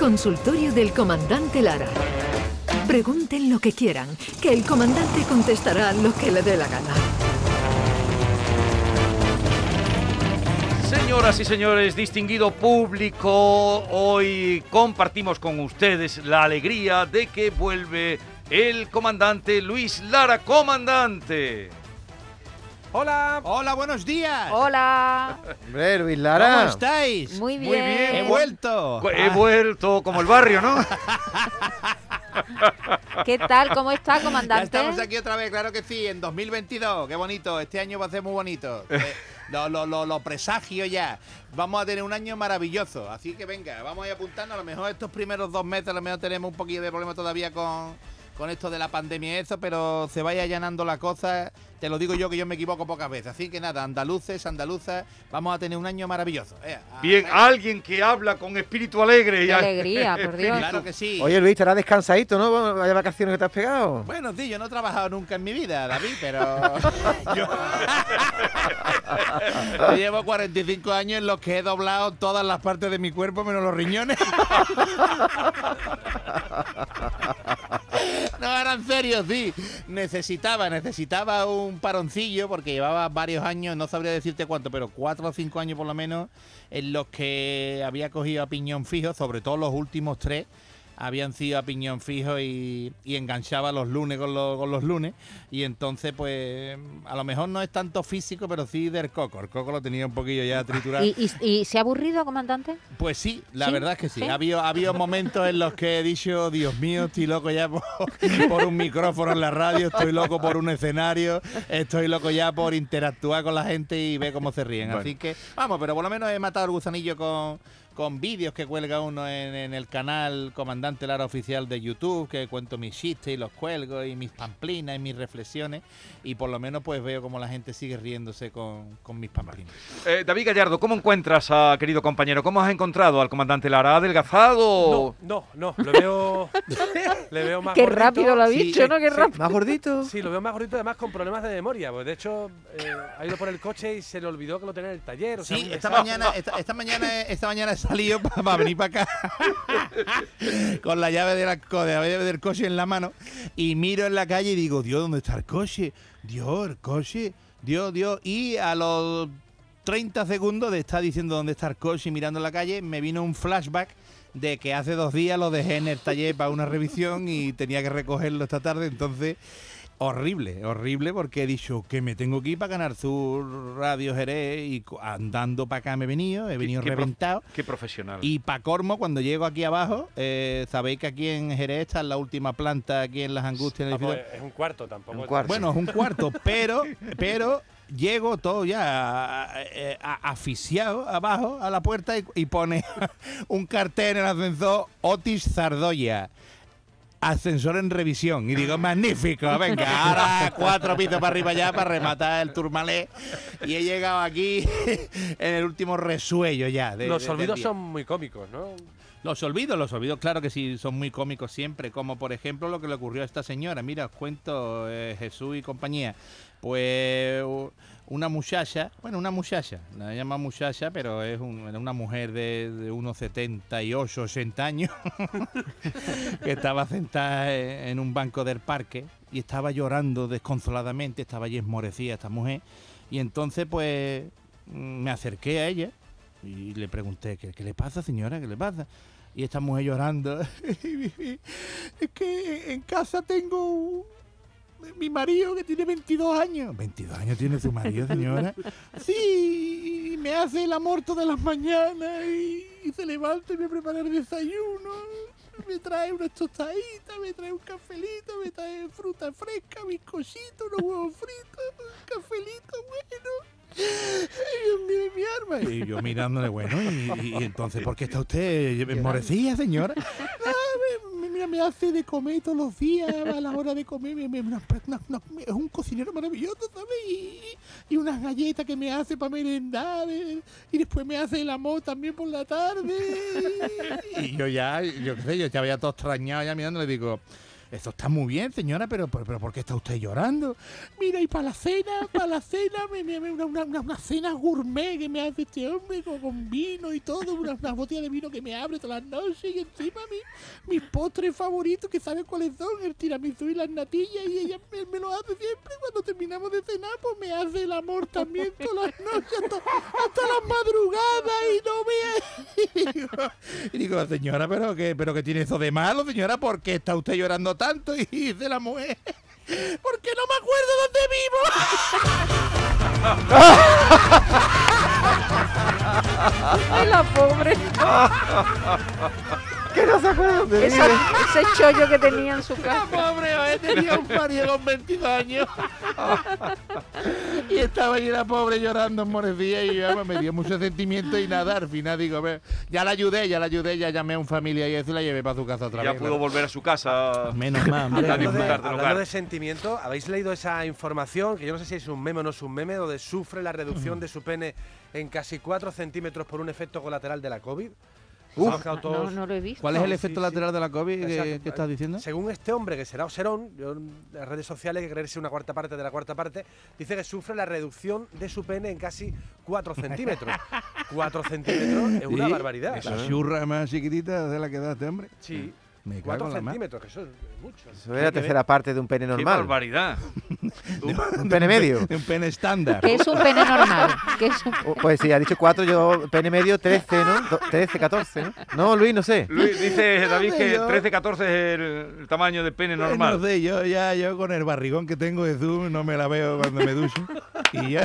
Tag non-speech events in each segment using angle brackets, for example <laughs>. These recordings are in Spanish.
Consultorio del Comandante Lara. Pregunten lo que quieran, que el comandante contestará lo que le dé la gana. Señoras y señores, distinguido público, hoy compartimos con ustedes la alegría de que vuelve el comandante Luis Lara, comandante. Hola. Hola, buenos días. Hola. Hombre, Luis ¿Cómo Lara. estáis? Muy bien. Muy bien. He vuelto. He vuelto como el barrio, ¿no? <laughs> ¿Qué tal? ¿Cómo está, Ya comandante? estamos aquí otra vez, claro que sí, en 2022. Qué bonito. Este año va a ser muy bonito. <laughs> Eh, lo, lo, lo, lo presagio ya. Vamos a tener un año maravilloso. Así que venga, vamos a ir apuntando. A lo mejor estos primeros dos meses, a lo mejor tenemos un poquillo de problema todavía con, con esto de la pandemia y eso, pero se vaya allanando la cosa. Te lo digo yo que yo me equivoco pocas veces. Así que nada, andaluces, andaluzas, vamos a tener un año maravilloso. Eh, Bien, a- alguien que habla con espíritu alegre. y Qué alegría, <laughs> por Dios. Claro que sí. Oye, Luis, estarás descansadito, ¿no? Vaya vacaciones que te has pegado. Bueno, sí, yo no he trabajado nunca en mi vida, David, pero <laughs> yo... Yo <laughs> llevo 45 años en los que he doblado todas las partes de mi cuerpo menos los riñones. Necesitaba, necesitaba un paroncillo porque llevaba varios años, no sabría decirte cuánto, pero cuatro o cinco años por lo menos, en los que había cogido a piñón fijo, sobre todo los últimos tres habían sido a piñón fijo y, y enganchaba los lunes con los, con los lunes. Y entonces, pues, a lo mejor no es tanto físico, pero sí del coco. El coco lo tenía un poquillo ya triturado. ¿Y, y, y se ha aburrido, comandante? Pues sí, la ¿Sí? verdad es que sí. ¿Sí? Ha, habido, ha habido momentos en los que he dicho, Dios mío, estoy loco ya por, <laughs> por un micrófono en la radio, estoy loco por un escenario, estoy loco ya por interactuar con la gente y ver cómo se ríen. Bueno. Así que, vamos, pero por lo menos he matado el gusanillo con, con vídeos que cuelga uno en, en el canal Comandante Lara Oficial de YouTube, que cuento mis chistes y los cuelgo y mis pamplinas y mis reflexiones. Y por lo menos pues veo como la gente sigue riéndose con, con mis pamplinas. Eh, David Gallardo, ¿cómo encuentras a querido compañero? ¿Cómo has encontrado al comandante Lara? ¿Ha adelgazado? No, no, no, le veo, <laughs> le veo más Qué gordito. rápido lo ha Sí, dicho, ¿no? Qué sí, rápido. ¿Más gordito? <laughs> Sí, lo veo más gordito, además con problemas de memoria. Pues de hecho, eh, ha ido por el coche y se le olvidó que lo tenía en el taller. O sea, Sí, esta mañana, esta, esta mañana, esta mañana he salido para venir para acá <laughs> con la llave de la, la llave del coche en la mano y miro en la calle y digo, Dios, ¿dónde está el coche? Dios, el coche, Dios, Dios. Y a los 30 segundos de estar diciendo dónde está el coche y mirando en la calle, me vino un flashback de que hace dos días lo dejé en el taller para una revisión y tenía que recogerlo esta tarde, entonces horrible, horrible porque he dicho que me tengo que ir para ganar su Radio Jerez y andando para acá me he venido, he venido qué reventado. Qué profesional. Y para Cormo, cuando llego aquí abajo, eh, sabéis que aquí en Jerez está en la última planta, aquí en Las Angustias. en el Vamos, edificio. es un cuarto tampoco. Un cuarto. Bueno, es un cuarto, <laughs> pero, pero llego todo ya a- a- asfixiado abajo a la puerta y, y pone <laughs> un cartel en el ascensor Otis Zardoya. Ascensor en revisión. Y digo, magnífico, venga, <laughs> ahora cuatro pisos para arriba ya para rematar el turmalé. Y he llegado aquí <laughs> en el último resuello ya. de- Los de- olvidos son muy cómicos, ¿no? Los olvidos, los olvidos, claro que sí, son muy cómicos siempre, como por ejemplo lo que le ocurrió a esta señora. Mira, os cuento, eh, Jesús y compañía. Pues una muchacha, bueno, una muchacha, la llama muchacha, pero es un- una mujer de, de unos 78, 80 años, <laughs> que estaba sentada en en un banco del parque y estaba llorando desconsoladamente, estaba allí esmorecida esta mujer. Y entonces, pues, mm, me acerqué a ella y le pregunté, ¿qué, qué le pasa, señora? ¿Qué le pasa? Y esta mujer llorando, <laughs> es que en casa tengo mi marido que tiene 22 años. ¿22 años tiene su marido, señora? <laughs> Sí, y me hace el amor todas las mañanas y, y se levanta y me prepara el desayuno. Me trae unas tostaditas, me trae un cafelito, me trae fruta fresca, bizcochito, unos huevos fritos, un cafelito bueno. Dios mío, mi arma. Y yo mirándole, bueno, y, y- y entonces, ¿por qué está usted enmorecida, señora? Ah, <laughs> me- hace de comer todos los días, a la hora de comer, me- es un cocinero maravilloso, ¿sabes? Y, unas galletas que me hace para merendar, y después me hace el amor también por la tarde. <laughs> Y yo ya, yo qué sé, yo ya había todo extrañado ya mirando, le digo, esto está muy bien, señora, pero, pero, pero ¿por qué está usted llorando? Mira, y para la cena, para la cena, me, me- una, una- una- cena gourmet que me hace este hombre con, con vino y todo, una, una botella de vino que me abre todas las noches y encima mi, mis postres favoritos, que sabe cuáles son, el tiramisú y las natillas, y ella me, lo hace siempre. Cuando terminamos de cenar, pues me hace el amor también todas las noches, hasta, hasta las madrugadas, y no me... <laughs> Y digo, señora, ¿pero qué, ¿pero qué tiene eso de malo, señora? ¿Por qué está usted llorando tanto? <laughs> Y dice la mujer, porque no me acuerdo dónde vivo. <laughs> Ay, la pobre. <laughs> ¿Qué no se acuerda Esa- vive? ese chollo que tenía en su La casa. pobre eh, tenía un marido con 22 años. y estaba allí la pobre llorando, morecía y vamos, me dio mucho sentimiento y nada, al final digo, a ver, ya la ayudé, ya la ayudé, ya llamé a un familia y eso y la llevé para su casa otra Ya vez. pudo claro. volver a su casa. Menos mal. A Hablando, de, hablando de sentimiento, ¿habéis leído esa información? Que yo no sé si es un meme o no es un meme, donde sufre la reducción de su pene en casi 4 centímetros por un efecto colateral de la COVID. No, lo he visto. ¿Cuál es el efecto sí. lateral de la COVID que, estás diciendo? Según este hombre, que será Oserón, yo en las redes sociales, que creerse una cuarta parte de la cuarta parte, dice que sufre la reducción de su pene en casi 4 centímetros. <laughs> 4 centímetros es una Sí, barbaridad. Esa churra más chiquitita de la que da este hombre. Sí, Me cago 4 en la mar. centímetros, que eso es mucho. Eso es la tercera parte de un pene ¡Qué normal. barbaridad! <laughs> Un pene medio. <laughs> Un pene estándar. ¿Qué es un pene normal? ¿Qué es un- O- Pues sí, ha dicho cuatro, yo pene medio 13, ¿no? Do- 13, 14, ¿no? No, Luis, no sé. Luis, dice <laughs> David que yo. 13-14 es el, el tamaño del pene Eh, No normal. sé, yo ya yo con el barrigón que tengo de Zoom no me la veo cuando me ducho. y ya.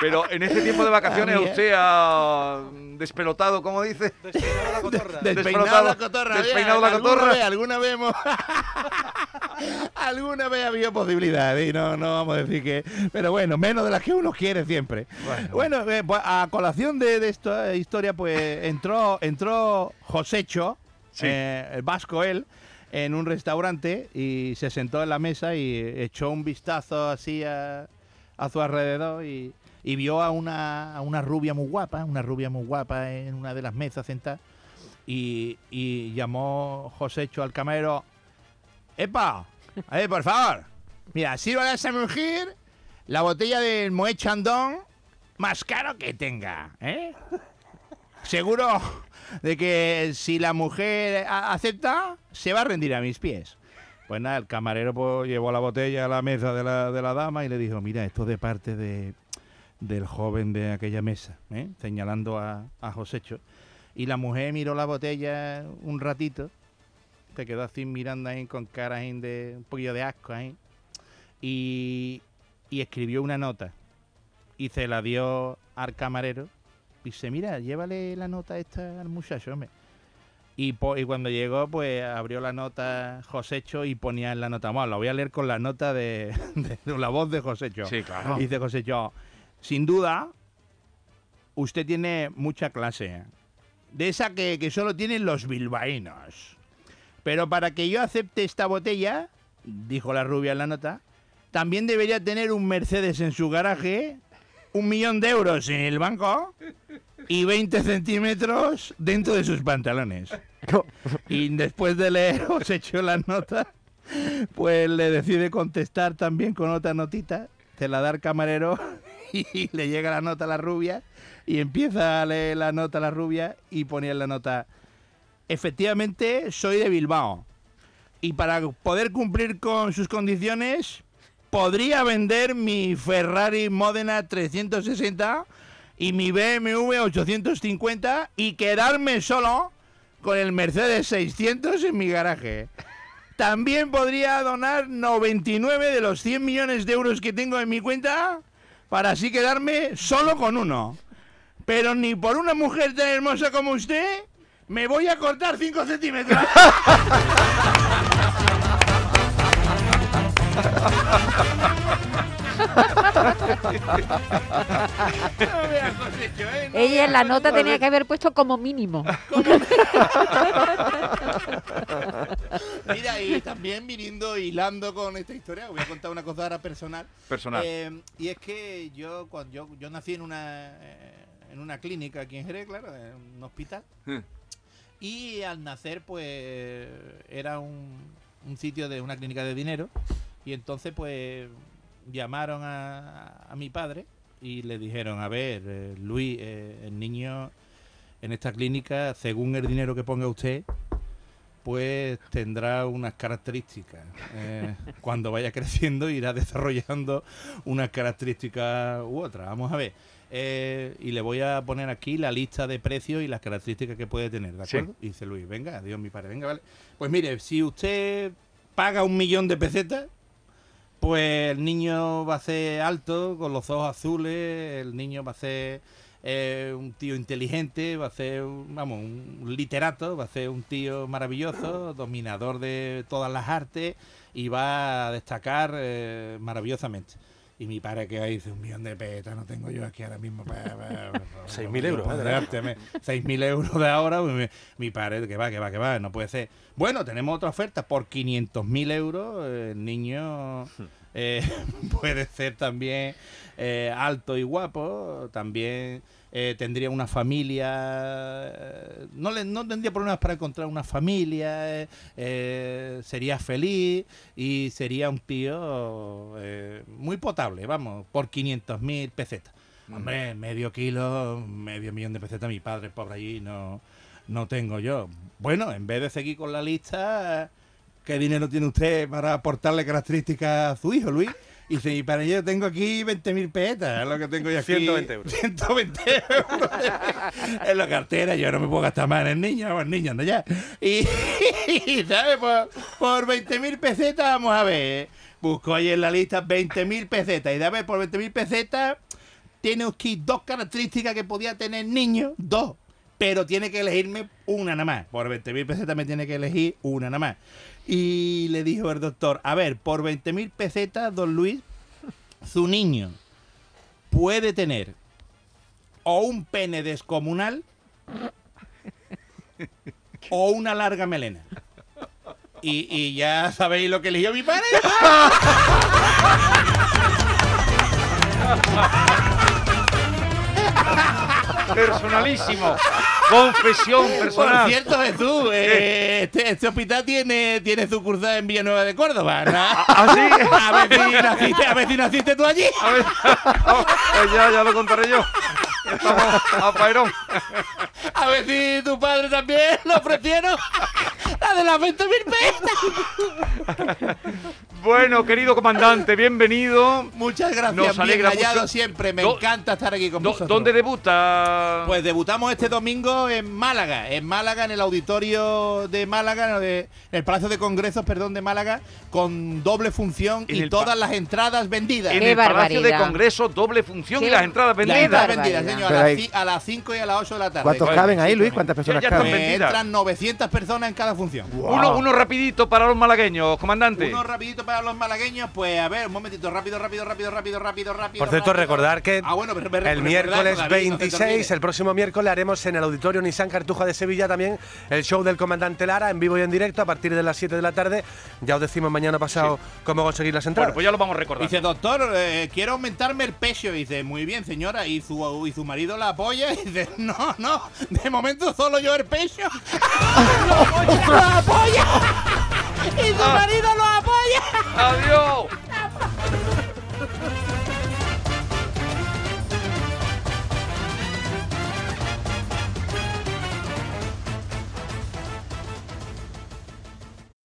Pero en este tiempo de vacaciones usted ha despelotado, como dice. Despeinado la cotorra. Despeinado la cotorra. Despeinado la alguna cotorra. vez, alguna vez hemos- <laughs> alguna vez ha habido posibilidades y no, no vamos a decir que... Pero bueno, menos de las que uno quiere siempre. Bueno, eh, pues, a colación de, de esta historia, pues entró, entró Josecho, Sí. eh, el vasco él, en un restaurante y se sentó en la mesa y echó un vistazo así a, a su alrededor y, y vio a una, a una rubia muy guapa, una rubia muy guapa en una de las mesas sentada y, llamó Josecho al camarero, ¡Epa! A ver, por favor, mira, sirva a esa mujer la botella del Moet más caro que tenga, ¿eh? Seguro de que si la mujer acepta, se va a rendir a mis pies. Pues nada, el camarero pues, llevó la botella a la mesa de la, de la dama y le dijo, mira, esto de parte de, del joven de aquella mesa, ¿eh? señalando a, a Josecho. Y la mujer miró la botella un ratito, se quedó así mirando ahí con cara ahí de un poquillo de asco ahí, y, y escribió una nota y se la dio al camarero. Y dice, mira, llévale la nota esta al muchacho, hombre. Y, po- y cuando llegó, pues abrió la nota Josecho y ponía en la nota. Bueno, la voy a leer con la nota de, <laughs> de la voz de Josecho. Sí, claro. Dice Josecho, sin duda, usted tiene mucha clase. De esa que, que solo tienen los bilbaínos. Pero para que yo acepte esta botella, dijo la rubia en la nota, también debería tener un Mercedes en su garaje, un millón de euros en el banco y 20 centímetros dentro de sus pantalones. <laughs> Y después de leer, <laughs> os hecho la nota, pues le decide contestar también con otra notita, se la da al camarero <laughs> y le llega la nota a la rubia y empieza a leer la nota a la rubia y ponía la nota, efectivamente soy de Bilbao y para poder cumplir con sus condiciones podría vender mi Ferrari Modena 360 y mi BMW 850 y quedarme solo con el Mercedes 600 en mi garaje. También podría donar 99 de los 100 millones de euros que tengo en mi cuenta para así quedarme solo con uno. Pero ni por una mujer tan hermosa como usted me voy a cortar 5 centímetros. <laughs> <laughs> Ella en la nota tenía que haber puesto como mínimo. Mira, y también viniendo hilando con esta historia, voy a contar una cosa ahora personal. Personal. Eh, y es que yo cuando yo, yo nací en una eh, en una clínica aquí en Jerez, claro, en un hospital. Hmm. Y al nacer, pues era un, un sitio de una clínica de dinero. Y entonces, pues llamaron a, a mi padre y le dijeron: A ver, eh, Luis, eh, el niño en esta clínica, según el dinero que ponga usted, pues tendrá unas características. Eh, <laughs> cuando vaya creciendo irá desarrollando unas características u otras. Vamos a ver. Eh, y le voy a poner aquí la lista de precios y las características que puede tener, ¿de Sí. acuerdo? Y dice Luis, venga, adiós mi padre, venga, vale. Pues mire, si usted paga un millón de pesetas, pues el niño va a ser alto, con los ojos azules, el niño va a ser eh, un tío inteligente, va a ser, un- vamos, un literato, va a ser un tío maravilloso, dominador de todas las artes y va a destacar eh, maravillosamente. Y mi padre que dice, un millón de petas no tengo yo aquí ahora mismo para... <laughs> 6.000 euros, ¿eh? <laughs> 6.000 euros de ahora, pues, mi, mi padre, que va, que va, que va, no puede ser. Bueno, tenemos otra oferta, por 500.000 euros eh, el niño <laughs> eh, <laughs> puede ser también eh, alto y guapo, también eh, tendría una familia, eh, no, le, no tendría problemas para encontrar una familia, eh, sería feliz y sería un tío eh, muy potable, vamos, por 500.000 pesetas. Hombre, medio kilo, medio millón de pesetas, mi padre pobre allí no, no tengo yo. Bueno, en vez de seguir con la lista, ¿qué dinero tiene usted para aportarle características a su hijo, Luis? Y dice, y para ello tengo aquí 20.000 pesetas, es lo que tengo yo aquí. 120 euros. 120 euros en la cartera, yo no me puedo gastar más en el niño, vamos, el niño anda ya. Y, ¿sabes? Por, por 20.000 pesetas, vamos a ver. Busco ahí en la lista 20.000 pesetas. Y de a ver, por 20.000 pesetas, tiene aquí dos características que podía tener niño, dos. Pero tiene que elegirme una nada más. Por 20.000 pesetas me tiene que elegir una nada más. Y le dijo el doctor, a ver, por 20.000 pesetas, don Luis, su niño puede tener o un pene descomunal o una larga melena. Y, y ya sabéis lo que eligió mi padre. <laughs> Personalísimo. Confesión Por personal. cierto, Jesús, eh, este, este hospital tiene, tiene sucursal en Villanueva de Córdoba. ¿no? ¿Ah, sí? A ver si naciste, a ver si naciste tú allí. A ver, <laughs> pues ya, ya lo contaré yo. Estamos a Pairón. A ver si tu padre también lo ofrecieron. <laughs> De las 20.000 pesetas. <laughs> Bueno, querido comandante, bienvenido. Muchas gracias, Nos bien alegra hallado mucho. siempre. Me Do- encanta estar aquí con Do- vosotros. ¿Dónde debuta? Pues debutamos este domingo en Málaga, en Málaga, en el auditorio de Málaga, de- en el Palacio de Congresos, perdón, de Málaga, con doble función En y todas las entradas vendidas. en Qué el Palacio de. Congresos, doble función y las entradas Las vendidas. entradas barbaridad. vendidas, señor, a las, hay- ci- a las 5 y a las 8 de la tarde. ¿Cuántos caben ahí, Luis? ¿Cuántas personas ya caben? Vendidas. entran 900 personas en cada función. Uno, uno rapidito para los malagueños, comandante. Uno rapidito para los malagueños, pues a ver, un momentito, rápido, rápido, rápido, rápido, rápido, rápido. Por cierto, rápido. recordar que Ah, bueno, pero- pero- el miércoles eso, David, no se te 26, olvide. el próximo miércoles, haremos en el Auditorio Nissan Cartuja de Sevilla también el show del Comandante Lara en vivo y en directo a partir de las 7 de la tarde. Ya os decimos mañana pasado cómo conseguir las entradas. Bueno, pues ya lo vamos a recordar. Dice, doctor, eh, quiero aumentarme el pecho. Y dice, muy bien, señora. Y su, y su marido la apoya. Y dice, no, no, de momento solo yo el pecho lo apoya. <laughs> y su ah. marido lo apoya. Adiós. <laughs>